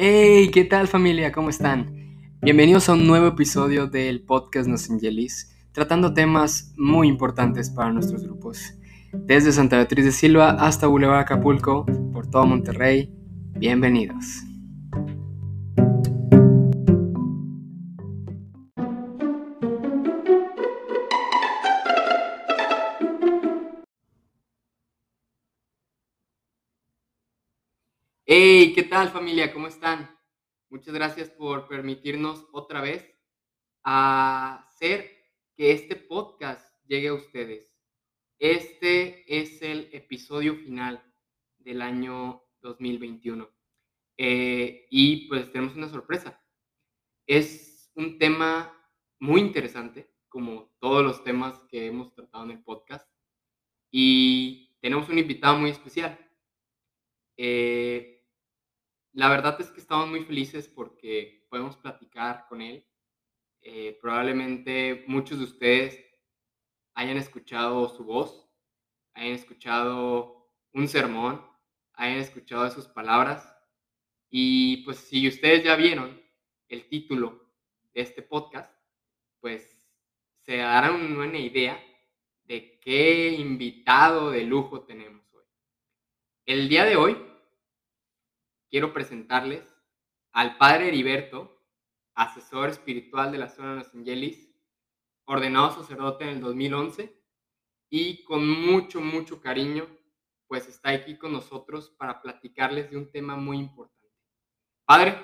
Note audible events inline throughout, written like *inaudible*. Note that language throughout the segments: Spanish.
Hey, ¿qué tal familia? ¿Cómo están? Bienvenidos a un nuevo episodio del podcast Nos Angelis, tratando temas muy importantes para nuestros grupos. Desde Santa Beatriz de Silva hasta Boulevard Acapulco, por todo Monterrey, bienvenidos. Tal familia? ¿Cómo están? Muchas gracias por permitirnos otra vez hacer que este podcast llegue a ustedes. Este es el episodio final del año 2021. Eh, y pues tenemos una sorpresa. Es un tema muy interesante, como todos los temas que hemos tratado en el podcast. Y tenemos un invitado muy especial. Eh, la verdad es que estamos muy felices porque podemos platicar con él. Eh, probablemente muchos de ustedes hayan escuchado su voz, hayan escuchado un sermón, hayan escuchado sus palabras. Y pues si ustedes ya vieron el título de este podcast, pues se darán una idea de qué invitado de lujo tenemos hoy. El día de hoy quiero presentarles al padre Heriberto, asesor espiritual de la zona de Los Angelis, ordenado sacerdote en el 2011 y con mucho, mucho cariño, pues está aquí con nosotros para platicarles de un tema muy importante. Padre,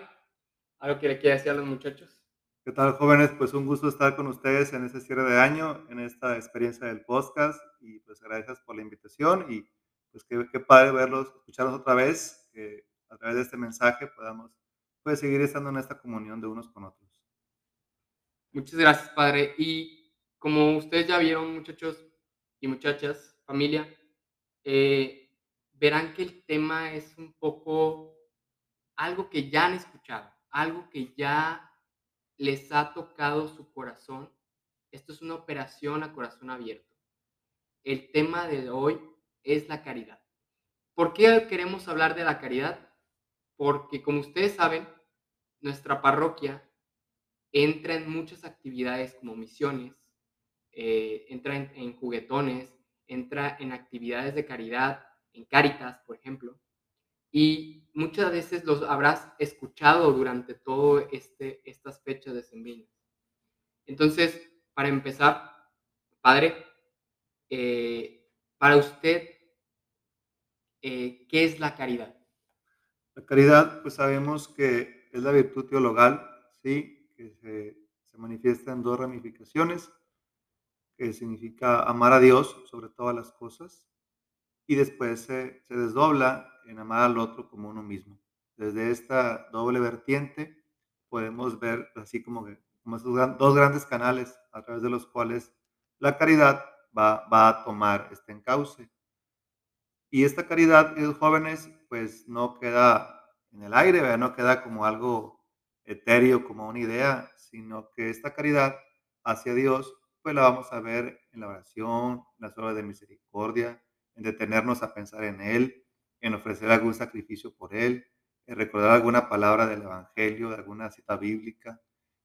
¿algo que le quiera decir a los muchachos? ¿Qué tal, jóvenes? Pues un gusto estar con ustedes en este cierre de año, en esta experiencia del podcast y pues gracias por la invitación y pues qué, qué padre verlos, escucharlos otra vez a través de este mensaje podamos pues, seguir estando en esta comunión de unos con otros. Muchas gracias, Padre. Y como ustedes ya vieron, muchachos y muchachas, familia, eh, verán que el tema es un poco algo que ya han escuchado, algo que ya les ha tocado su corazón. Esto es una operación a corazón abierto. El tema de hoy es la caridad. ¿Por qué queremos hablar de la caridad? Porque como ustedes saben, nuestra parroquia entra en muchas actividades como misiones, eh, entra en, juguetones, entra en actividades de caridad, en Cáritas, por ejemplo, y muchas veces los habrás escuchado durante todo este, estas fechas de sembrinas. Entonces, para empezar, Padre, eh, para usted, eh, ¿qué es la caridad? La caridad, pues sabemos que es la virtud teologal, ¿sí? que se, manifiesta en dos ramificaciones, que significa amar a Dios sobre todas las cosas, y después se, desdobla en amar al otro como uno mismo. Desde esta doble vertiente podemos ver así como, que, como dos grandes canales a través de los cuales la caridad va, a tomar este encauce. Y esta caridad, los jóvenes, pues no queda en el aire, no queda como algo etéreo, como una idea, sino que esta caridad hacia Dios, pues la vamos a ver en la oración, en las obras de misericordia, en detenernos a pensar en Él, en ofrecer algún sacrificio por Él, en recordar alguna palabra del Evangelio, de alguna cita bíblica.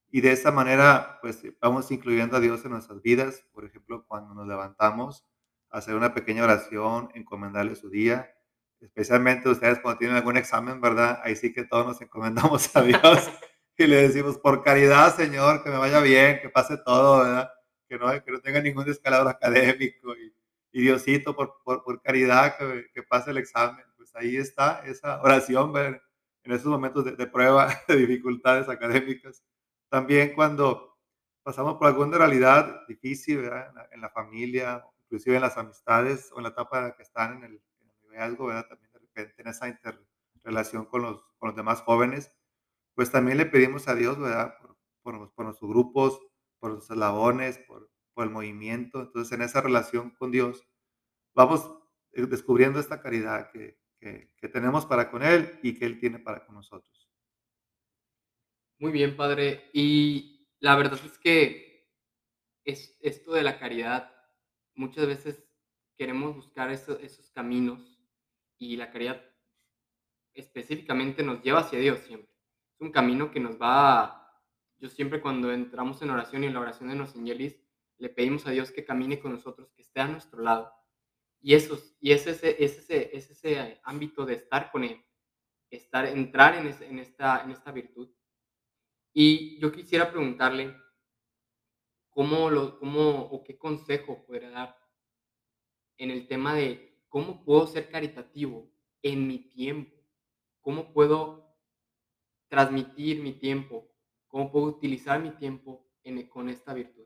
Y de esa manera, pues vamos incluyendo a Dios en nuestras vidas. Por ejemplo, cuando nos levantamos, hacer una pequeña oración, encomendarle su día, especialmente ustedes cuando tienen algún examen, ¿verdad? Ahí sí que todos nos encomendamos a Dios *laughs* y le decimos, por caridad, Señor, que me vaya bien, que pase todo, ¿verdad? Que no, que no tenga ningún descalabro académico y, y Diosito, por, por, por caridad, que, que, pase el examen. Pues ahí está esa oración, ¿verdad? En esos momentos de, de prueba, *laughs* de dificultades académicas. También cuando pasamos por alguna realidad difícil, ¿verdad? En la, en la familia, inclusive en las amistades o en la etapa que están en el, el ¿verdad? También de repente en esa interrelación con los, con los demás jóvenes, pues también le pedimos a Dios, ¿verdad? Por, por, por nuestros grupos, por los eslabones, por, por el movimiento. Entonces, en esa relación con Dios, vamos eh, descubriendo esta caridad que, que, que, tenemos para con Él y que Él tiene para con nosotros. Muy bien, Padre. Y la verdad es que es, esto de la caridad muchas veces queremos buscar esos, caminos y la caridad específicamente nos lleva hacia Dios siempre. es un camino que nos va, yo siempre cuando entramos en oración y en la oración de los Angelis, le pedimos a Dios que camine con nosotros, que esté a nuestro lado. Y, eso, y es, ese, es, ese, es ese ámbito de estar con Él, estar, entrar en, en, esta, en esta virtud. Y yo quisiera preguntarle, ¿cómo, lo, cómo o qué consejo podría dar en el tema de cómo puedo ser caritativo en mi tiempo? ¿Cómo puedo transmitir mi tiempo? ¿Cómo puedo utilizar mi tiempo en, con esta virtud?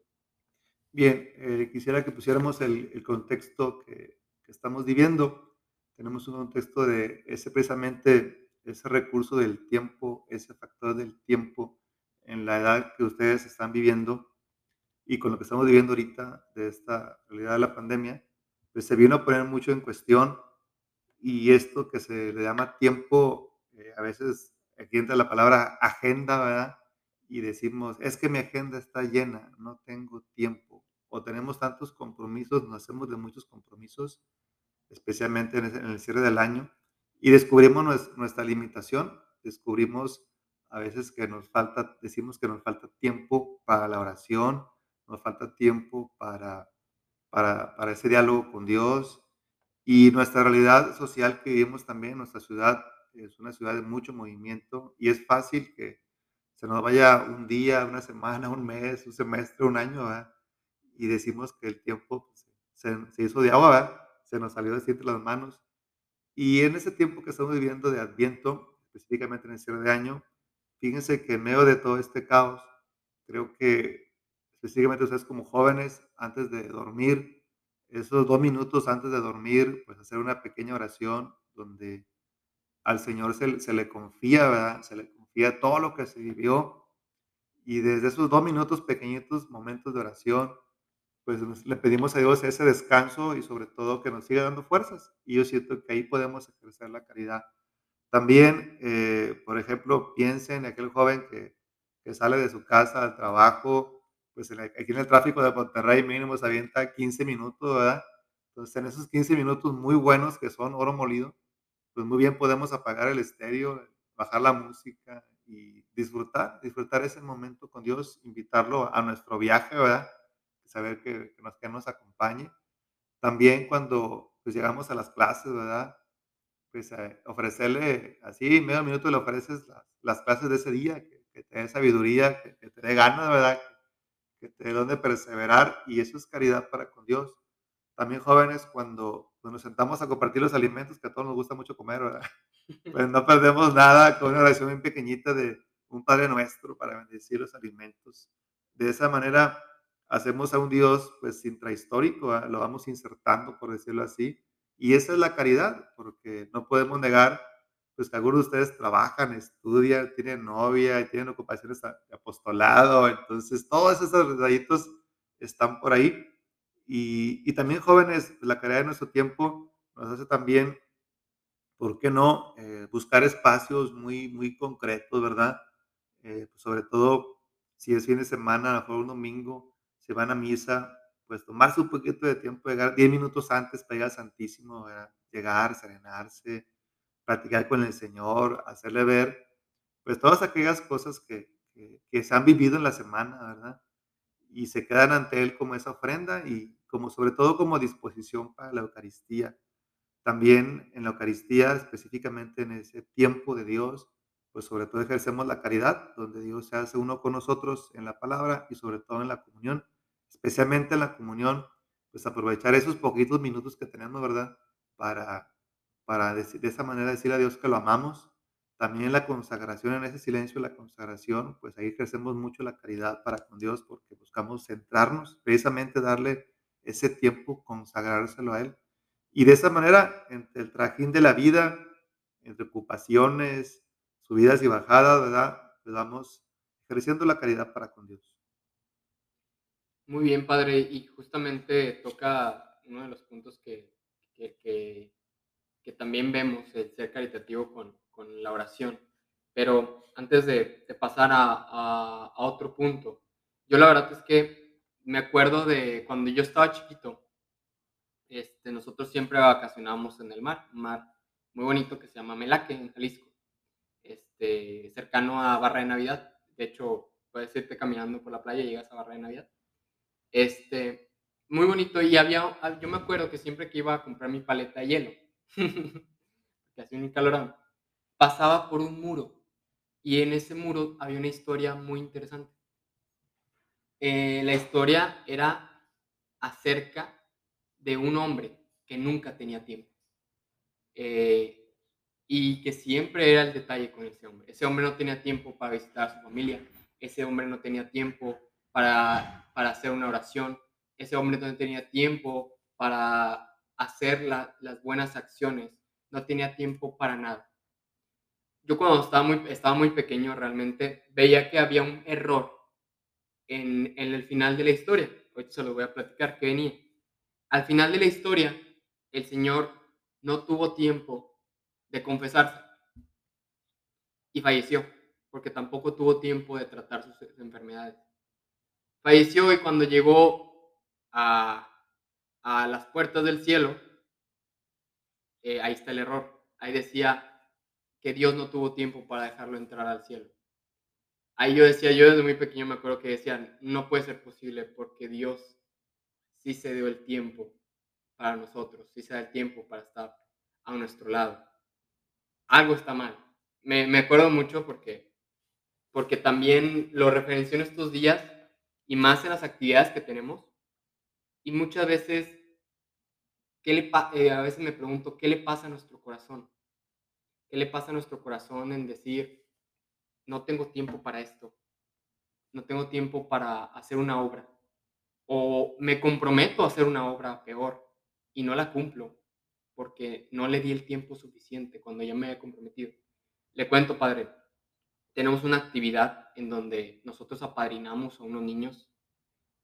Bien, eh, quisiera que pusiéramos el, el contexto que, que, estamos viviendo. Tenemos un contexto de ese precisamente ese recurso del tiempo, ese factor del tiempo en la edad que ustedes están viviendo y con lo que estamos viviendo ahorita de esta realidad de la pandemia, pues se vino a poner mucho en cuestión y esto que se le llama tiempo, eh, a veces aquí entra la palabra agenda, ¿verdad? Y decimos, es que mi agenda está llena, no tengo tiempo. O tenemos tantos compromisos, nos hacemos de muchos compromisos, especialmente en el cierre del año, y descubrimos nuestra limitación, descubrimos a veces que nos falta, decimos que nos falta tiempo para la oración, nos falta tiempo para, para, ese diálogo con Dios, y nuestra realidad social que vivimos también, nuestra ciudad es una ciudad de mucho movimiento y es fácil que se nos vaya un día, una semana, un mes, un semestre, un año, y decimos que el tiempo se, se, hizo de agua, se nos salió de entre las manos. Y en ese tiempo que estamos viviendo de Adviento, específicamente en el cierre de año, fíjense que en medio de todo este caos, creo que específicamente ustedes como jóvenes, antes de dormir, esos dos minutos antes de dormir, pues hacer una pequeña oración donde al Señor se, se le confía, ¿verdad? Se le confía todo lo que se vivió. Y desde esos dos minutos pequeñitos, momentos de oración, pues le pedimos a Dios ese descanso y sobre todo que nos siga dando fuerzas. Y yo siento que ahí podemos ejercer la caridad. También, eh, por ejemplo, piensen en aquel joven que, que, sale de su casa al trabajo, pues aquí en el tráfico de Monterrey mínimo se avienta 15 minutos, ¿verdad? Entonces, en esos 15 minutos muy buenos que son oro molido, pues muy bien podemos apagar el estéreo, bajar la música y disfrutar, disfrutar ese momento con Dios, invitarlo a nuestro viaje, ¿verdad? Saber que, que nos, que nos acompañe. También cuando pues, llegamos a las clases, ¿verdad? Pues eh, ofrecerle, así, medio minuto le ofreces las, las clases de ese día, que, que te dé sabiduría, que, que, te dé ganas, ¿verdad? Que te dé donde perseverar y eso es caridad para con Dios. También jóvenes, cuando nos sentamos a compartir los alimentos, que a todos nos gusta mucho comer, ¿verdad? *laughs* Pues no perdemos nada con una oración bien pequeñita de un Padre Nuestro para bendecir los alimentos. De esa manera hacemos a un Dios pues intrahistórico, ¿verdad? lo vamos insertando, por decirlo así. Y esa es la caridad, porque no podemos negar pues de ustedes trabajan, estudian, tienen novia tienen ocupaciones de apostolado, entonces todos esos detallitos están por ahí y, y, también jóvenes, la caridad de nuestro tiempo nos hace también, ¿por qué no? Eh, buscar espacios muy, muy concretos, ¿verdad? Eh, pues sobre todo si es fin de semana, mejor un domingo, se van a misa, pues tomarse un poquito de tiempo, llegar 10 minutos antes para ir al Santísimo, ¿verdad? llegar, serenarse, platicar con el Señor, hacerle ver, pues todas aquellas cosas que, que, que se han vivido en la semana, ¿verdad? y se quedan ante Él como esa ofrenda y como sobre todo como disposición para la Eucaristía. También en la Eucaristía, específicamente en ese tiempo de Dios, pues sobre todo ejercemos la caridad, donde Dios se hace uno con nosotros en la palabra y sobre todo en la comunión, especialmente en la comunión, pues aprovechar esos poquitos minutos que tenemos, ¿verdad? Para, para decir, de esa manera decir a Dios que lo amamos también la consagración, en ese silencio la consagración, pues ahí ejercemos mucho la caridad para con Dios porque buscamos centrarnos, precisamente darle ese tiempo, consagrárselo a Él. Y de esa manera, entre el trajín de la vida, entre ocupaciones, subidas y bajadas, ¿verdad? Pues vamos ejerciendo la caridad para con Dios. Muy bien, Padre, y justamente toca uno de los puntos que, que también vemos, el ser caritativo con, con la oración. Pero antes de, pasar a, a, a, otro punto, yo la verdad es que me acuerdo de cuando yo estaba chiquito, este, nosotros siempre vacacionábamos en el mar, un mar muy bonito que se llama Melaque, en Jalisco. este, cercano a Barra de Navidad. De hecho, puedes irte caminando por la playa y llegas a Barra de Navidad. Este, muy bonito. Y había, yo me acuerdo que siempre que iba a comprar mi paleta de hielo, *laughs* hacía calorón, pasaba por un muro. Y en ese muro había una historia muy interesante. Eh, la historia era acerca de un hombre que nunca tenía tiempo. Eh, y que siempre era el detalle con ese hombre. Ese hombre no tenía tiempo para visitar a su familia, ese hombre no tenía tiempo para, para hacer una oración, ese hombre no tenía tiempo para hacer las buenas acciones, no tenía tiempo para nada. Yo cuando estaba muy, estaba muy pequeño realmente veía que había un error en, el final de la historia. Hoy se lo voy a platicar que venía. Al final de la historia, el Señor no tuvo tiempo de confesarse y falleció porque tampoco tuvo tiempo de tratar sus enfermedades. Falleció y cuando llegó a, a las puertas del cielo, eh, ahí está el error. Ahí decía que Dios no tuvo tiempo para dejarlo entrar al cielo. Ahí yo decía, yo desde muy pequeño me acuerdo que decían, no puede ser posible porque Dios sí se dio el tiempo para nosotros, sí se da el tiempo para estar a nuestro lado. Algo está mal. Me, me acuerdo mucho porque porque también lo referenció en estos días y más en las actividades que tenemos. Y muchas veces, ¿qué le eh, a veces me pregunto, ¿qué le pasa a nuestro corazón? ¿Qué le pasa a nuestro corazón en decir, no tengo tiempo para esto? No tengo tiempo para hacer una obra. O me comprometo a hacer una obra peor y no la cumplo porque no le di el tiempo suficiente cuando ya me había comprometido. Le cuento, padre, tenemos una actividad en donde nosotros apadrinamos a unos niños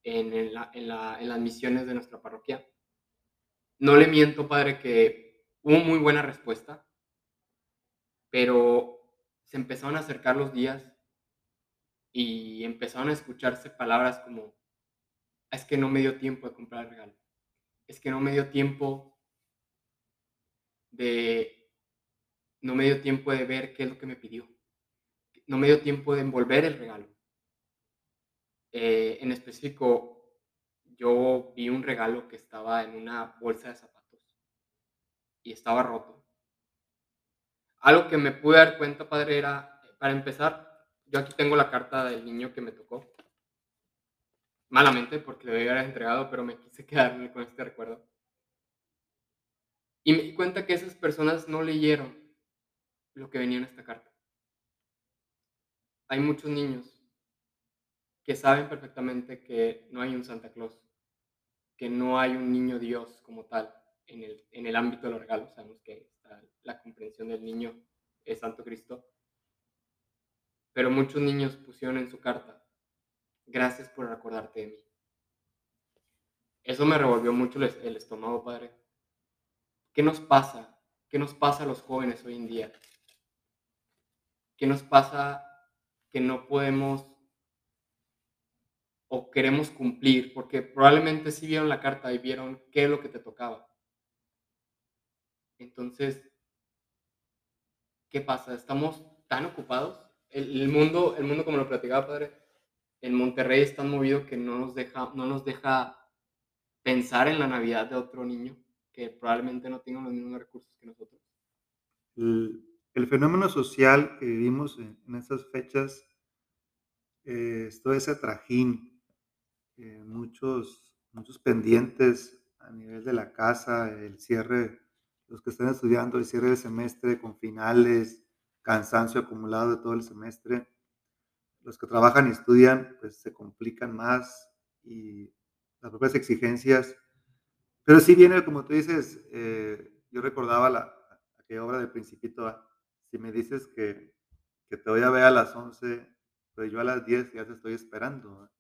en, las misiones de nuestra parroquia. No le miento, padre, que hubo muy buena respuesta, pero se empezaron a acercar los días y empezaron a escucharse palabras como, es que no me dio tiempo de comprar el regalo, es que no me dio tiempo de, no me dio tiempo de ver qué es lo que me pidió no me dio tiempo de envolver el regalo. Eh, en específico, yo vi un regalo que estaba en una bolsa de zapatos y estaba roto. Algo que me pude dar cuenta, padre, era, para empezar, yo aquí tengo la carta del niño que me tocó. Malamente, porque le haber entregado, pero me quise *laughs* quedarme con este recuerdo. Y me di cuenta que esas personas no leyeron lo que venía en esta carta hay muchos niños que saben perfectamente que no hay un Santa Claus, que no hay un niño Dios como tal en el, en el ámbito de los regalos. Sabemos que la comprensión del niño es Santo Cristo. Pero muchos niños pusieron en su carta, gracias por recordarte de mí. Eso me revolvió mucho el estómago, Padre. ¿Qué nos pasa? ¿Qué nos pasa a los jóvenes hoy en día? ¿Qué nos pasa que no podemos o queremos cumplir, porque probablemente sí vieron la carta y vieron qué es lo que te tocaba. Entonces, ¿qué pasa? ¿Estamos tan ocupados? El, mundo, el mundo, como lo platicaba, padre, en Monterrey es tan movido que no nos deja, no nos deja pensar en la Navidad de otro niño que probablemente no tenga los mismos recursos que nosotros el fenómeno social que vivimos en, en estas fechas eh, todo ese trajín, eh, muchos, muchos pendientes a nivel de la casa, el cierre, los que están estudiando, el cierre de semestre con finales, cansancio acumulado de todo el semestre. Los que trabajan y estudian, pues se complican más y las propias exigencias. Pero sí viene, como tú dices, eh, yo recordaba la, aquella obra de Principito, si me dices que, que, te voy a ver a las 11, pues yo a las 10 ya te estoy esperando.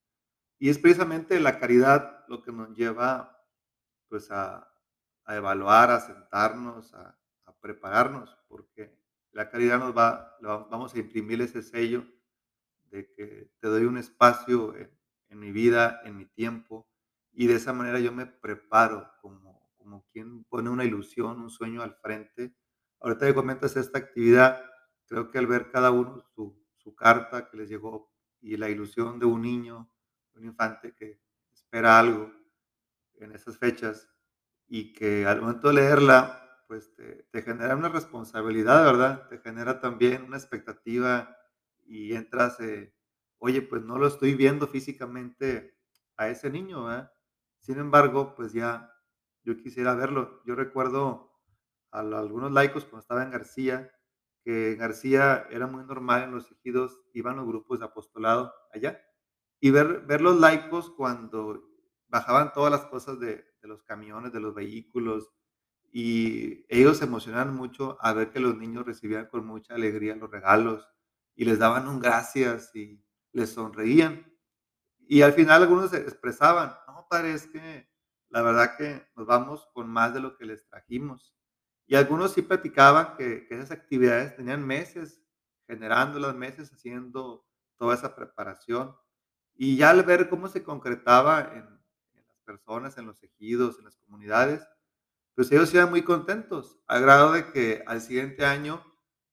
Y es precisamente la caridad lo que nos lleva pues a, a evaluar, a sentarnos, a, prepararnos, porque la caridad nos va, vamos a imprimir ese sello de que te doy un espacio en, en mi vida, en mi tiempo, y de esa manera yo me preparo como, como quien pone una ilusión, un sueño al frente. Ahorita que comentas esta actividad, creo que al ver cada uno su, su carta que les llegó y la ilusión de un niño, un infante que espera algo en esas fechas y que al momento de leerla, pues te, genera una responsabilidad, ¿verdad? Te genera también una expectativa y entras, oye, pues no lo estoy viendo físicamente a ese niño, ¿verdad? Sin embargo, pues ya yo quisiera verlo. Yo recuerdo a algunos laicos cuando estaba en García, que García era muy normal en los ejidos, iban los grupos de apostolado allá, y ver, ver los laicos cuando bajaban todas las cosas de, de los camiones, de los vehículos, y ellos se emocionaban mucho a ver que los niños recibían con mucha alegría los regalos y les daban un gracias y les sonreían. Y al final algunos se expresaban, no, padre, es que la verdad que nos vamos con más de lo que les trajimos. Y algunos sí platicaban que, que esas actividades tenían meses generando las meses, haciendo toda esa preparación. Y ya al ver cómo se concretaba en, las personas, en los ejidos, en las comunidades, pues ellos iban muy contentos, a grado de que al siguiente año,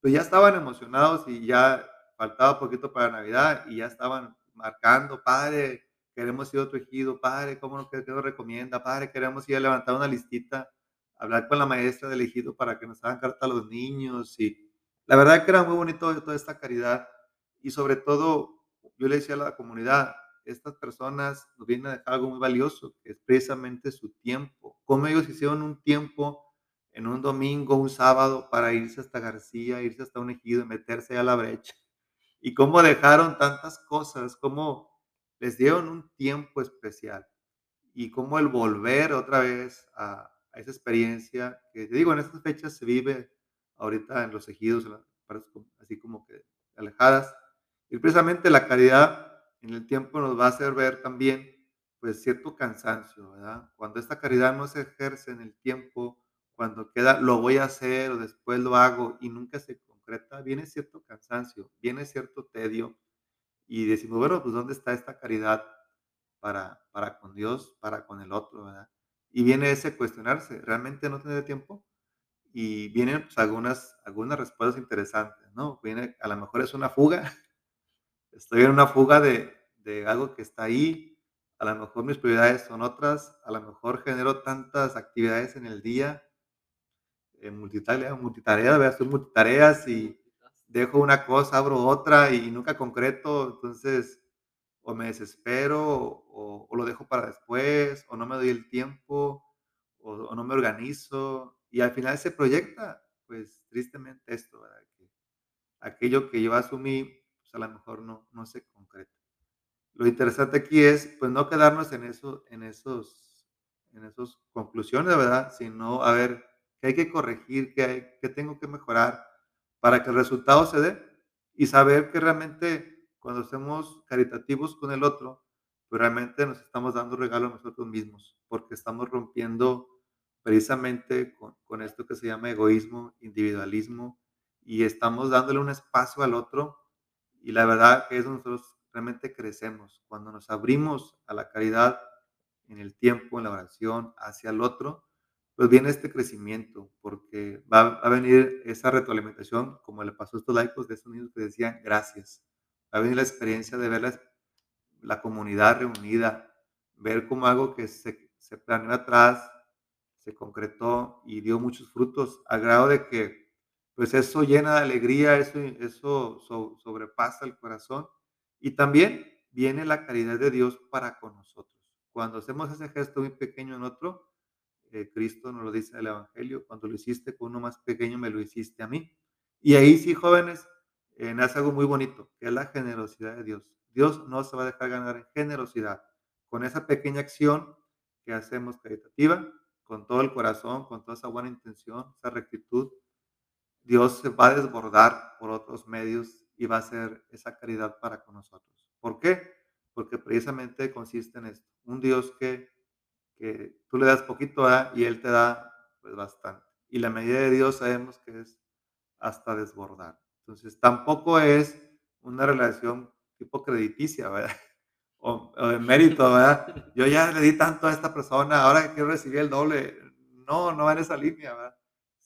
pues ya estaban emocionados y ya faltaba poquito para Navidad y ya estaban marcando, padre, queremos ir a otro ejido, padre, ¿cómo nos, qué nos recomienda? Padre, queremos ir a levantar una listita, hablar con la maestra del ejido para que nos hagan carta a los niños y la verdad que era muy bonito toda esta caridad y sobre todo, yo le decía a la comunidad, estas personas nos vienen a dejar algo muy valioso, que es precisamente su tiempo. Cómo ellos hicieron un tiempo en un domingo, un sábado, para irse hasta García, irse hasta un ejido y meterse a la brecha. Y cómo dejaron tantas cosas, cómo les dieron un tiempo especial. Y cómo el volver otra vez a, a esa experiencia, que te digo, en estas fechas se vive ahorita en los ejidos, así como que alejadas. Y precisamente la caridad en el tiempo nos va a hacer ver también pues cierto cansancio, ¿verdad? Cuando esta caridad no se ejerce en el tiempo, cuando queda lo voy a hacer o después lo hago y nunca se concreta, viene cierto cansancio, viene cierto tedio y decimos, bueno, pues ¿dónde está esta caridad para, para con Dios, para con el otro, ¿verdad? Y viene ese cuestionarse, ¿realmente no tener tiempo? Y vienen pues, algunas, algunas respuestas interesantes, ¿no? Viene, a lo mejor es una fuga, estoy en una fuga de, de algo que está ahí, a lo mejor mis prioridades son otras, a lo mejor genero tantas actividades en el día, en multitarea, multitarea, a hacer multitareas y dejo una cosa, abro otra y nunca concreto, entonces o me desespero o, o lo dejo para después o no me doy el tiempo o, o, no me organizo y al final se proyecta, pues tristemente esto, ¿verdad? Que aquello que yo asumí pues a lo mejor no, no se concreta. Lo interesante aquí es, pues, no quedarnos en eso, en esos, en esos conclusiones, ¿verdad? Sino a ver qué hay que corregir, qué, hay, qué tengo que mejorar para que el resultado se dé y saber que realmente cuando somos caritativos con el otro, pues realmente nos estamos dando regalo a nosotros mismos, porque estamos rompiendo precisamente con, con esto que se llama egoísmo, individualismo, y estamos dándole un espacio al otro y la verdad que es donde nosotros realmente crecemos, cuando nos abrimos a la caridad en el tiempo, en la oración, hacia el otro, pues viene este crecimiento, porque va a venir esa retroalimentación, como le pasó a estos laicos de estos niños que decían gracias. Va a venir la experiencia de ver la, la comunidad reunida, ver cómo algo que se, se planeó atrás se concretó y dio muchos frutos, al grado de que pues eso llena de alegría, eso, eso sobrepasa el corazón. Y también viene la caridad de Dios para con nosotros. Cuando hacemos ese gesto muy pequeño en otro, eh, Cristo nos lo dice en el Evangelio, cuando lo hiciste con uno más pequeño, me lo hiciste a mí. Y ahí sí, jóvenes, eh, nace algo muy bonito, que es la generosidad de Dios. Dios no se va a dejar ganar en generosidad. Con esa pequeña acción que hacemos caritativa, con todo el corazón, con toda esa buena intención, esa rectitud, Dios se va a desbordar por otros medios y va a hacer esa caridad para con nosotros. ¿Por qué? Porque precisamente consiste en esto. Un Dios que, tú le das poquito ¿eh? y Él te da pues, bastante. Y la medida de Dios sabemos que es hasta desbordar. Entonces, tampoco es una relación tipo crediticia, ¿verdad? *laughs* O, de mérito, ¿verdad? Yo ya le di tanto a esta persona, ahora quiero recibir el doble. No, no va en esa línea, ¿verdad?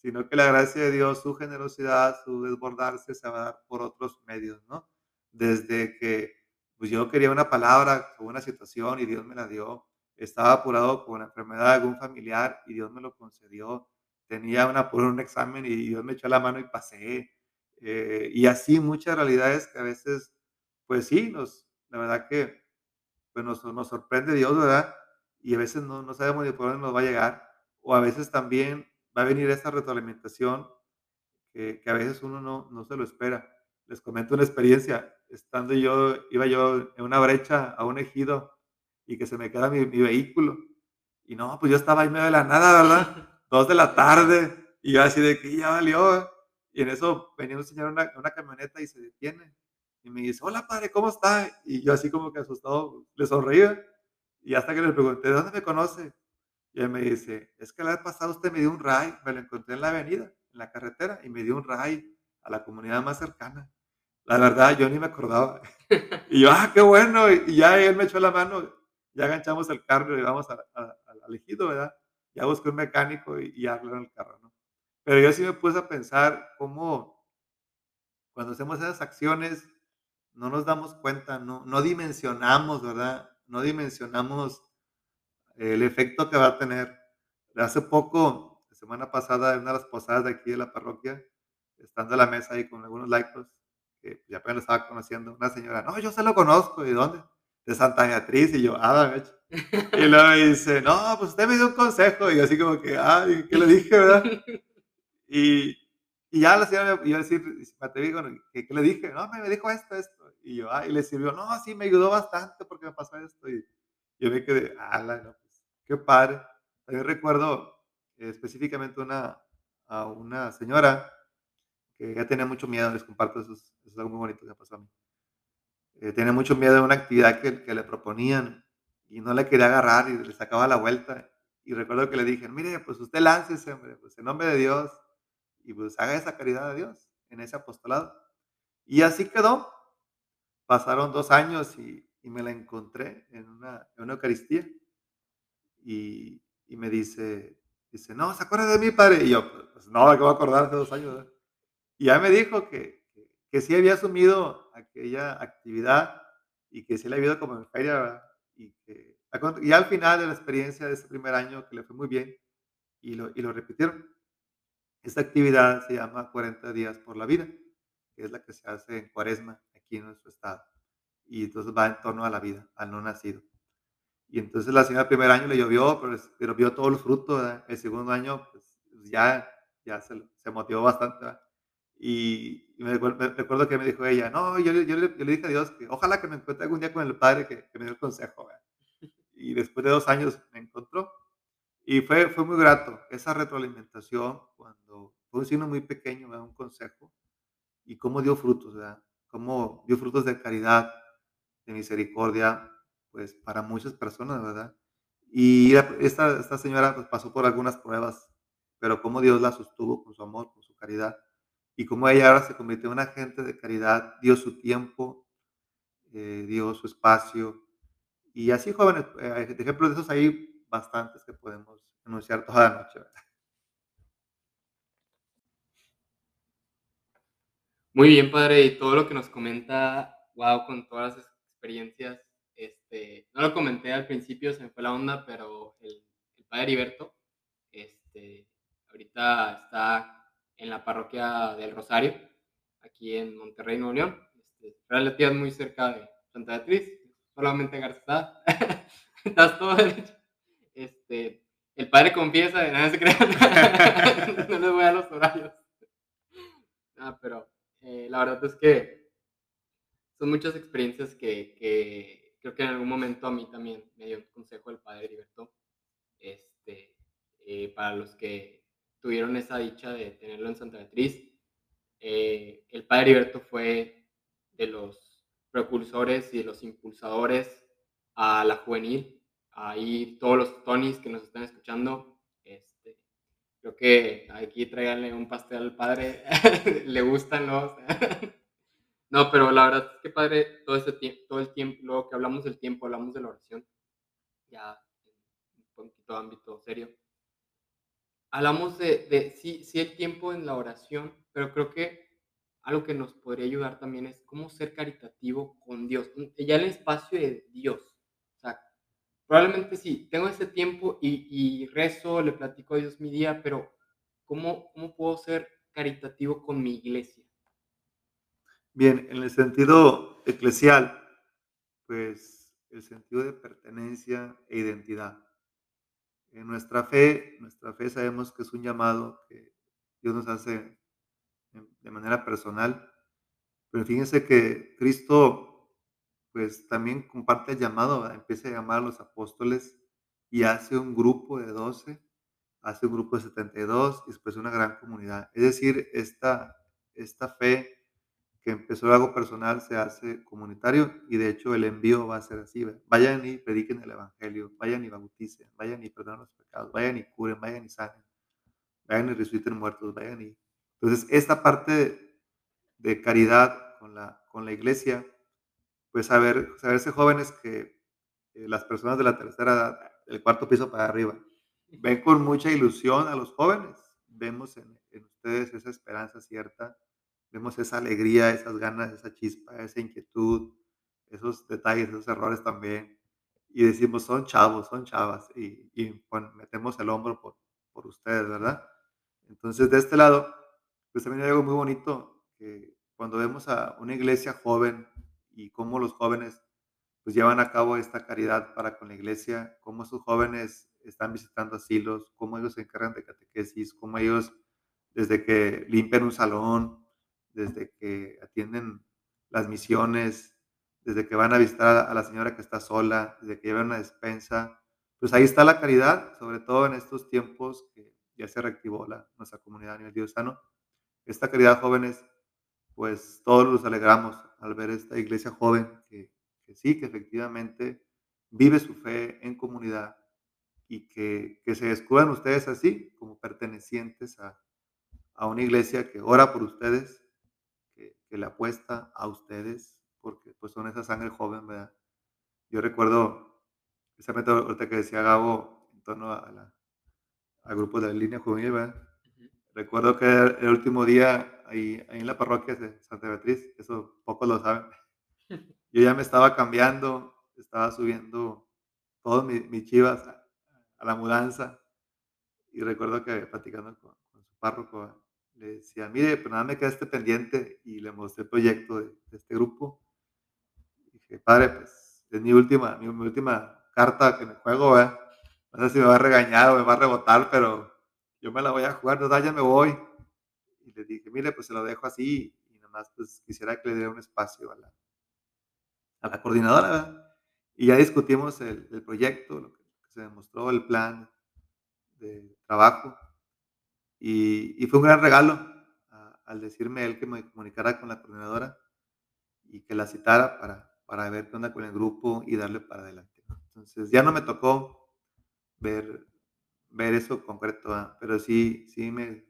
Sino que la gracia de Dios, su generosidad, su desbordarse se va a dar por otros medios, ¿no? Desde que pues yo quería una palabra sobre una situación y Dios me la dio, estaba apurado con la enfermedad de algún familiar y Dios me lo concedió, tenía una, por un examen y Dios me echó la mano y pasé, eh, y así muchas realidades que a veces, pues sí, nos, la verdad que pues nos, nos sorprende Dios, ¿verdad? Y a veces no, no sabemos ni por dónde nos va a llegar, o a veces también va a venir esa retroalimentación que, que a veces uno no, no, se lo espera. Les comento una experiencia. Estando yo, iba yo en una brecha a un ejido y que se me queda mi, mi vehículo. Y no, pues yo estaba ahí medio de la nada, ¿verdad? *laughs* Dos de la tarde. Y yo así de que ya valió. Y en eso venía un señor en una, una camioneta y se detiene. Y me dice, hola padre, ¿cómo está? Y yo así como que asustado le sonríe. Y hasta que le pregunté, ¿de dónde me conoce? Y él me dice, es que la vez pasada usted me dio un ray, me lo encontré en la avenida, en la carretera, y me dio un ray a la comunidad más cercana. La verdad, yo ni me acordaba. *laughs* Y yo, ah, qué bueno. Y ya él me echó la mano, ya aganchamos el carro y vamos al elegido, ¿verdad? Ya busqué un mecánico y, y en el carro, ¿no? Pero yo sí me puse a pensar cómo cuando hacemos esas acciones no nos damos cuenta, no, no dimensionamos, ¿verdad? No dimensionamos el efecto que va a tener. Hace poco, semana pasada, en una de las posadas de aquí de la parroquia, estando a la mesa ahí con algunos laicos, que ya apenas estaba conociendo, una señora, no, yo se lo conozco, ¿y dónde? De Santa Beatriz, y yo, ah. Y luego dice, no, pues usted me dio un consejo, y así como que, ah, ¿qué le dije, verdad? Y, y ya la señora me iba a decir, ¿qué, ¿qué, le dije? No, me dijo esto, esto. Y yo, ah, y le sirvió, no, sí, me ayudó bastante porque me pasó esto. Y yo me quedé, ah, no, pues, qué padre. También recuerdo eh, específicamente una, a una señora que ya tenía mucho miedo, les comparto, eso es, algo muy bonito que me pasó a mí. Eh, tenía mucho miedo de una actividad que, que, le proponían y no le quería agarrar y le sacaba la vuelta. Y recuerdo que le dije, mire, pues usted láncese, hombre, pues en nombre de Dios, y pues haga esa caridad de Dios en ese apostolado. Y así quedó. Pasaron dos años y, y me la encontré en una, en una Eucaristía. Y, y, me dice, dice, no, ¿se acuerda de mí, padre? Y yo, pues no, me acabo de acordar hace dos años. Y ya me dijo que, que, que, sí había asumido aquella actividad y que sí le había ido como en feria, Y, que, y al final de la experiencia de ese primer año, que le fue muy bien, y lo, y lo repitieron. Esta actividad se llama 40 días por la vida, que es la que se hace en cuaresma aquí en nuestro estado. Y entonces va en torno a la vida, al no nacido. Y entonces la señora el primer año le llovió, pero, pero vio todos los frutos. El segundo año, pues ya, ya se, se motivó bastante. Y, y me, recuerdo que me dijo ella, no, yo, yo, yo, le dije a Dios que ojalá que me encuentre algún día con el Padre que, que me dio el consejo. Y después de dos años me encontró y fue, fue muy grato esa retroalimentación cuando fue un signo muy pequeño, un consejo, y cómo dio frutos, ¿verdad? Cómo dio frutos de caridad, misericordia, pues para muchas personas, ¿verdad? Y esta, esta señora pues, pasó por algunas pruebas, pero cómo Dios la sostuvo con su amor, con su caridad, y cómo ella ahora se convirtió en una agente de caridad, dio su tiempo, eh, dio su espacio, y así jóvenes, eh, ejemplos de esos ahí bastantes que podemos anunciar toda la noche. Muy bien, padre, y todo lo que nos comenta, wow, con todas experiencias, este, no lo comenté al principio, se me fue la onda, pero el, padre Heriberto, este, ahorita está en la parroquia del Rosario, aquí en Monterrey, Nuevo León, este, relativamente muy cerca de Santa Beatriz, solamente Garza, estás *laughs* todo derecho. Este, el padre confiesa, de nada se crean. *laughs* no les voy a los horarios. Ah, pero eh, la verdad es que son muchas experiencias que, que, creo que en algún momento a mí también me dio un consejo el padre Heriberto. Este, eh, para los que tuvieron esa dicha de tenerlo en Santa Beatriz, eh, el padre Heriberto fue de los precursores y de los impulsadores a la juvenil ahí todos los Tonys que nos están escuchando, este, creo que aquí tráiganle un pastel al padre, *laughs* le gustan, ¿no? *laughs* no, pero la verdad es que padre, todo, ese tiempo, todo el tiempo, luego que hablamos del tiempo, hablamos de la oración, ya un poquito ámbito serio. hablamos de de sí sí el tiempo en la oración, pero creo que algo que nos podría ayudar también es cómo ser caritativo con Dios, ya el espacio de Dios. O sea, probablemente sí, tengo ese tiempo y y rezo, le platico a Dios mi día, pero ¿cómo cómo puedo ser caritativo con mi iglesia? Bien, en el sentido eclesial, pues el sentido de pertenencia e identidad. En nuestra fe, nuestra fe sabemos que es un llamado que Dios nos hace de manera personal, pero fíjense que Cristo, pues también comparte el llamado. Empieza a llamar a los apóstoles y hace un grupo de 12, hace un grupo de 72 y después una gran comunidad. Es decir, esta, esta fe que empezó algo personal se hace comunitario y de hecho el envío va a ser así. Vayan y prediquen el evangelio, vayan y bauticen, vayan y perdonen los pecados, vayan y curen, vayan y sanen, vayan y resuciten muertos, vayan y... Entonces, esta parte de caridad con la, con la iglesia, pues saber, saberse jóvenes que eh, las personas de la tercera edad, del cuarto piso para arriba, ven con mucha ilusión a los jóvenes. Vemos en, en ustedes esa esperanza cierta vemos esa alegría, esas ganas, esa chispa, esa inquietud, esos detalles, esos errores también. Y decimos, son chavos, son chavas, y, y bueno, metemos el hombro por, por ustedes, ¿verdad? Entonces, de este lado, pues también hay algo muy bonito, que cuando vemos a una iglesia joven y cómo los jóvenes pues llevan a cabo esta caridad para con la iglesia, cómo esos jóvenes están visitando asilos, cómo ellos se encargan de catequesis, cómo ellos desde que limpian un salón, desde que atienden las misiones, desde que van a visitar a la señora que está sola, desde que llevan una despensa. Pues ahí está la caridad, sobre todo en estos tiempos que ya se reactivó la, nuestra comunidad a nivel diocesano. Esta caridad, jóvenes, pues todos nos alegramos al ver esta iglesia joven que, que sí, que efectivamente vive su fe en comunidad y que, que se descubran ustedes así, como pertenecientes a, a una iglesia que ora por ustedes, que le apuesta a ustedes, porque pues son esa sangre joven, ¿verdad? Yo recuerdo, precisamente ahorita que decía Gabo en torno a la, al grupo de la línea juvenil, ¿verdad? Recuerdo que el último día ahí, ahí en la parroquia de Santa Beatriz, eso pocos lo saben, *laughs* yo ya me estaba cambiando, estaba subiendo todos mis, mis chivas a, a, la mudanza y recuerdo que platicando con, con su párroco, le decía, mire, pero nada me queda este pendiente y le mostré el proyecto de, de este grupo. Y dije, padre, pues es mi última, mi, mi última carta que me juego, ¿eh? No sé si me va a regañar o me va a rebotar, pero yo me la voy a jugar, no, ya me voy. Y le dije, mire, pues se lo dejo así y nada más pues quisiera que le diera un espacio a la, a la coordinadora, ¿verdad? Y ya discutimos el, el proyecto, lo que se demostró, el plan de trabajo y, fue un gran regalo a, al decirme él que me comunicara con la coordinadora y que la citara para, para ver qué onda con el grupo y darle para adelante. Entonces ya no me tocó ver, ver eso concreto, ¿eh? pero sí, sí me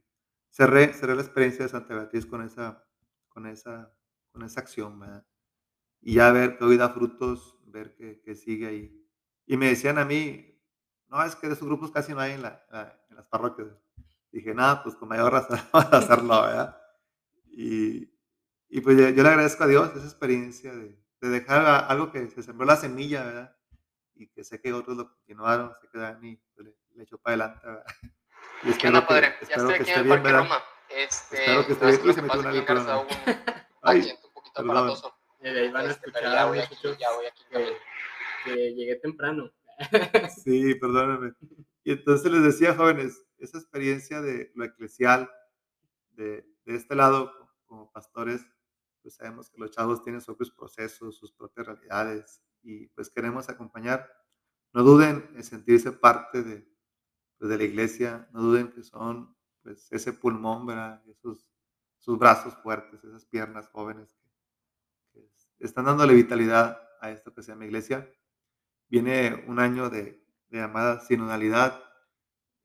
cerré, cerré la experiencia de Santa Beatriz con esa, con esa, con esa acción, ¿verdad? Y ya ver que hoy da frutos, ver que, que sigue ahí. Y me decían a mí, no, es que de esos grupos casi no hay en, la, en las parroquias. Dije, nada, pues con mayor razón *laughs* vamos a hacerlo, ¿verdad? Y, y pues yo, yo, le agradezco a Dios esa experiencia de, de, dejar algo que se sembró la semilla, ¿verdad? Y que sé que otros lo continuaron, sé que Dani pues, le, le, echó para adelante, ¿verdad? Y espero ¿Qué onda, padre? Que, ya estoy aquí en el Parque bien, Roma. Este, espero que esté bien, y se metió una. Un, *laughs* Ay, un poquito aparatoso. Y ahí van a este, escuchar, ya voy aquí, ya voy aquí. Que, que llegué temprano. sí, perdóname. *laughs* Y entonces les decía, jóvenes, esa experiencia de lo eclesial, de, de este lado, como pastores, pues sabemos que los chavos tienen sus propios procesos, sus propias realidades, y pues queremos acompañar. No duden en sentirse parte de, pues, de la iglesia, no duden que son pues, ese pulmón, ¿verdad? Esos, sus brazos fuertes, esas piernas jóvenes que, que están dándole vitalidad a esto que se llama iglesia. Viene un año de, de llamada sinodalidad,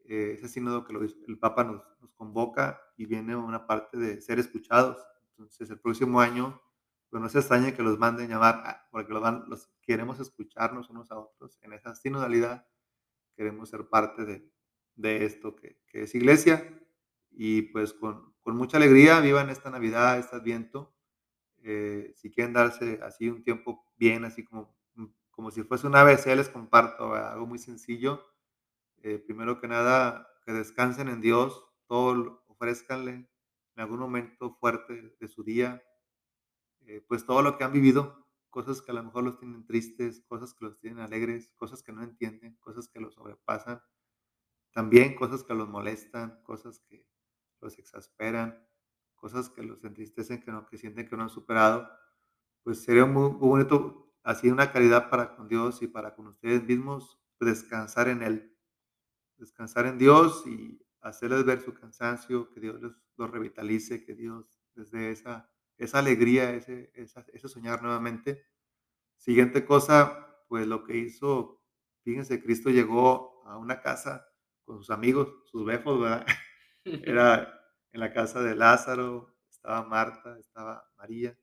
eh, ese sínodo que lo, el Papa nos, nos, convoca y viene una parte de ser escuchados. Entonces, el próximo año, pues no se extrañe que los manden llamar, porque los, van, los queremos escucharnos unos a otros en esa sinodalidad. Queremos ser parte de, de esto que, es iglesia. Y pues con, mucha alegría vivan esta Navidad, este Adviento. Eh, si quieren darse así un tiempo bien, así como, como si fuese una ABC, les comparto algo muy sencillo. Eh, primero que nada, que descansen en Dios, todo ofrezcanle en algún momento fuerte de su día, eh, pues todo lo que han vivido, cosas que a lo mejor los tienen tristes, cosas que los tienen alegres, cosas que no entienden, cosas que los sobrepasan, también cosas que los molestan, cosas que los exasperan, cosas que los entristecen, que, no, que sienten que no han superado, pues sería muy, bonito así una caridad para con Dios y para con ustedes mismos, descansar en Él, descansar en Dios y hacerles ver su cansancio, que Dios los revitalice, que Dios les dé esa esa alegría, ese, ese soñar nuevamente. Siguiente cosa, pues lo que hizo, fíjense, Cristo llegó a una casa con sus amigos, sus befos, ¿verdad? *laughs* *laughs* Era en la casa de Lázaro, estaba Marta, estaba María.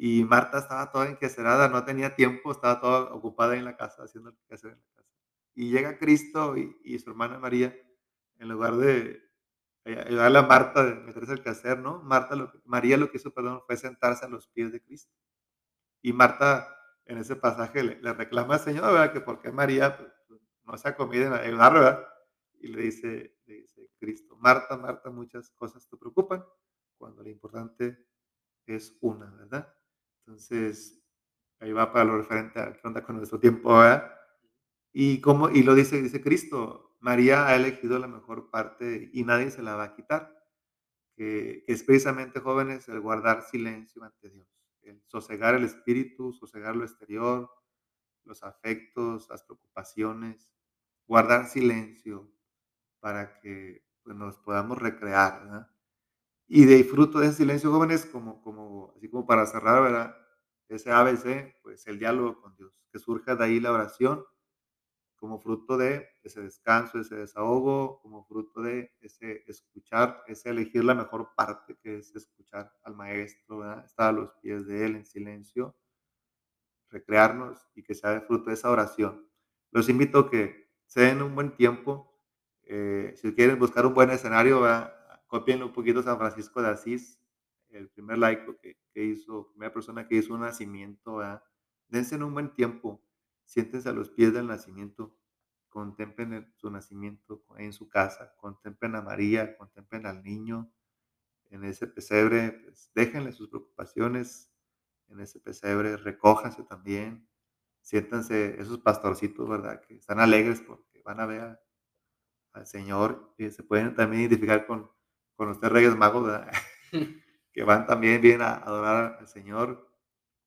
Y Marta estaba toda enquecerada, no tenía tiempo, estaba toda ocupada en la casa, haciendo lo que hacer en la casa. Y llega Cristo y, y su hermana María, en lugar de, ayudarle a Marta de meterse al hacer, ¿no? Marta lo María lo que hizo, perdón, fue sentarse a los pies de Cristo. Y Marta en ese pasaje le, reclama al Señor, ¿verdad? Que porque María pues, pues, no se ha comido en ayudar, ¿verdad? Y le dice, le dice Cristo, Marta, Marta, muchas cosas te preocupan, cuando lo importante es una, ¿verdad? Entonces, ahí va para lo referente a qué onda con nuestro tiempo, ¿verdad? Y, como, y lo dice, dice Cristo, María ha elegido la mejor parte y nadie se la va a quitar, que, es precisamente, jóvenes, el guardar silencio ante Dios, el sosegar el espíritu, sosegar lo exterior, los afectos, las preocupaciones, guardar silencio para que pues, nos podamos recrear, ¿verdad? Y de fruto de ese silencio, jóvenes, como, como, así como para cerrar, ¿verdad? Ese ABC, pues el diálogo con Dios, que surja de ahí la oración como fruto de ese descanso, ese desahogo, como fruto de ese escuchar, ese elegir la mejor parte que es escuchar al maestro, estar a los pies de él en silencio, recrearnos y que sea de fruto de esa oración. Los invito a que se den un buen tiempo. Eh, si quieren buscar un buen escenario, copien un poquito San Francisco de Asís, el primer laico que, hizo, primera persona que hizo un nacimiento. Dense en un buen tiempo siéntense a los pies del nacimiento, contemplen su nacimiento en su casa, contemplen a María, contemplen al niño en ese pesebre, pues déjenle sus preocupaciones en ese pesebre, recójanse también, siéntanse esos pastorcitos, ¿verdad? Que están alegres porque van a ver al Señor y se pueden también identificar con, con los reyes magos, *laughs* que van también bien a adorar al Señor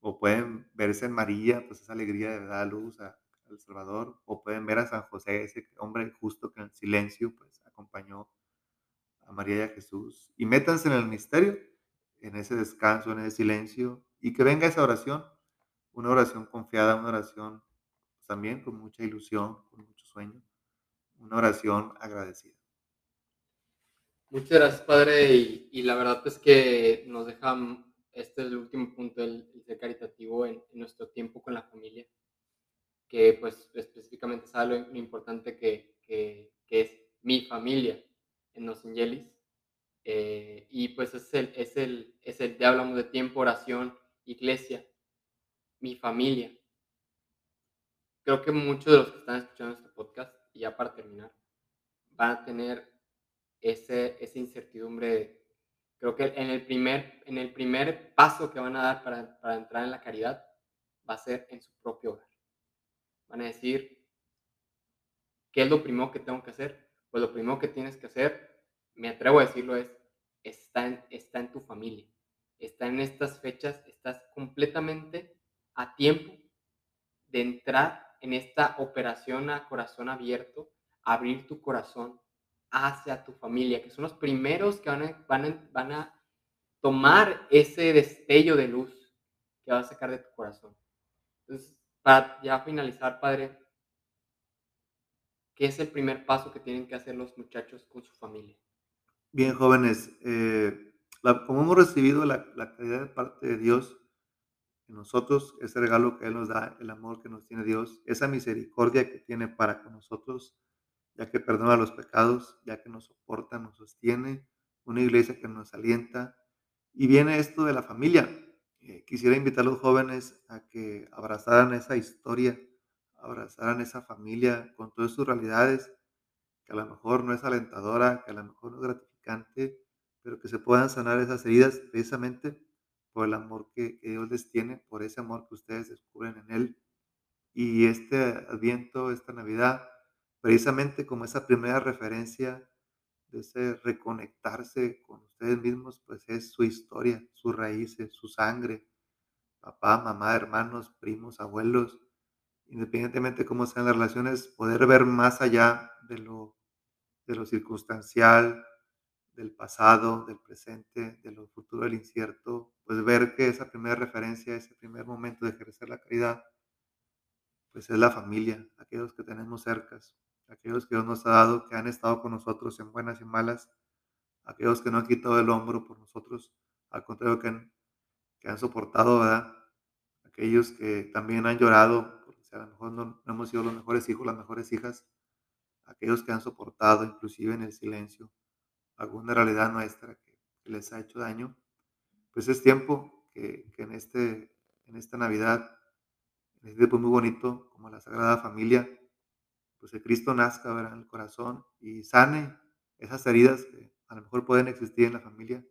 o pueden verse en María, pues esa alegría de dar luz al Salvador, o pueden ver a San José, ese hombre justo que en silencio pues acompañó a María y a Jesús. Y métanse en el misterio, en ese descanso, en ese silencio, y que venga esa oración, una oración confiada, una oración también con mucha ilusión, con mucho sueño, una oración agradecida. Muchas gracias, Padre, y, y la verdad es que nos dejan este es el último punto, el, ser caritativo en, nuestro tiempo con la familia, que pues específicamente sabe lo, importante que, que, es mi familia en Los Angeles. Eh, y pues es el, es, el, es el, ya hablamos de tiempo, oración, iglesia, mi familia. Creo que muchos de los que están escuchando este podcast, y ya para terminar, van a tener ese, esa incertidumbre creo que en el primer, en el primer paso que van a dar para, para entrar en la caridad va a ser en su propio hogar. Van a decir, ¿qué es lo primero que tengo que hacer? Pues lo primero que tienes que hacer, me atrevo a decirlo, es, está en, está en tu familia. Está en estas fechas, estás completamente a tiempo de entrar en esta operación a corazón abierto, abrir tu corazón, hacia tu familia, que son los primeros que van a, van van a tomar ese destello de luz que va a sacar de tu corazón. Entonces, para ya finalizar, Padre, ¿qué es el primer paso que tienen que hacer los muchachos con su familia? Bien, jóvenes, eh, como hemos recibido la, la caridad de parte de Dios en nosotros, ese regalo que Él nos da, el amor que nos tiene Dios, esa misericordia que tiene para con nosotros, ya que perdona los pecados, ya que nos soporta, nos sostiene, una iglesia que nos alienta. Y viene esto de la familia. Eh, quisiera invitar a los jóvenes a que abrazaran esa historia, abrazaran esa familia con todas sus realidades, que a lo mejor no es alentadora, que a lo mejor no es gratificante, pero que se puedan sanar esas heridas precisamente por el amor que, que Dios les tiene, por ese amor que ustedes descubren en Él. Y este Adviento, esta Navidad, precisamente como esa primera referencia de ese reconectarse con ustedes mismos, pues es su historia, sus raíces, su sangre, papá, mamá, hermanos, primos, abuelos, independientemente de cómo sean las relaciones, poder ver más allá de lo, de lo circunstancial, del pasado, del presente, de lo futuro, del incierto, pues ver que esa primera referencia, ese primer momento de ejercer la caridad, pues es la familia, aquellos que tenemos cercas, aquellos que Dios nos ha dado, que han estado con nosotros en buenas y malas, aquellos que no han quitado el hombro por nosotros, al contrario que han, que han soportado, ¿verdad? Aquellos que también han llorado, porque a lo mejor no, hemos sido los mejores hijos, las mejores hijas, aquellos que han soportado inclusive en el silencio alguna realidad nuestra que, les ha hecho daño, pues es tiempo que, que en, este, en esta Navidad es tiempo muy bonito, como la Sagrada Familia, pues el Cristo nazca en el corazón y sane esas heridas que a lo mejor pueden existir en la familia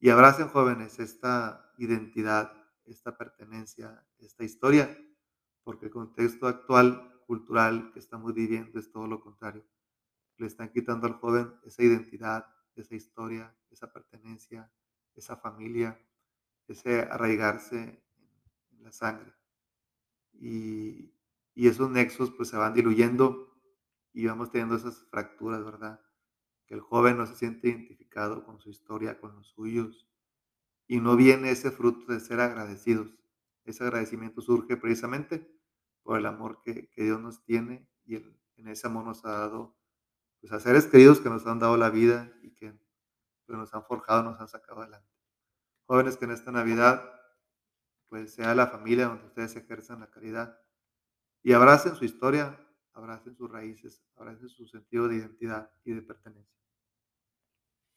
y abracen jóvenes esta identidad, esta pertenencia, esta historia, porque el contexto actual cultural que estamos viviendo es todo lo contrario. Le están quitando al joven esa identidad, esa historia, esa pertenencia, esa familia, ese arraigarse en la sangre y, esos nexos pues se van diluyendo y vamos teniendo esas fracturas, ¿verdad? Que el joven no se siente identificado con su historia, con los suyos y no viene ese fruto de ser agradecidos. Ese agradecimiento surge precisamente por el amor que, Dios nos tiene y en ese amor nos ha dado pues, a seres queridos que nos han dado la vida y que pues, nos han forjado, nos han sacado adelante. Jóvenes que en esta Navidad pues sea la familia donde ustedes ejerzan la caridad y abracen su historia, abracen sus raíces, abracen su sentido de identidad y de pertenencia.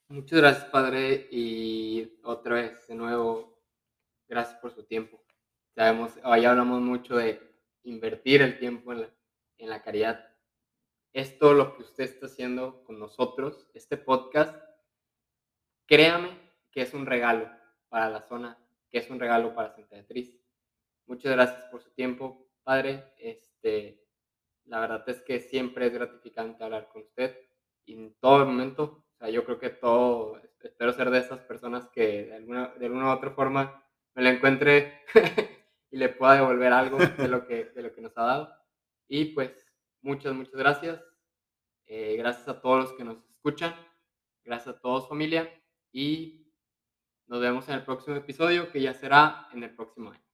Muchas gracias, Padre, y otra vez, de nuevo, gracias por su tiempo. Sabemos, ya hablamos mucho de invertir el tiempo en la, en la caridad. Esto, lo que usted está haciendo con nosotros, este podcast, créame que es un regalo para la zona que es un regalo para Santa Beatriz. Muchas gracias por su tiempo, Padre. Este, la verdad es que siempre es gratificante hablar con usted en todo momento. O sea, yo creo que todo, espero ser de esas personas que de alguna, de alguna u otra forma me lo encuentre *laughs* y le pueda devolver algo de lo que, de lo que nos ha dado. Y pues muchas, muchas gracias. Eh, gracias a todos los que nos escuchan. Gracias a todos familia. Y nos vemos en el próximo episodio, que ya será en el próximo año.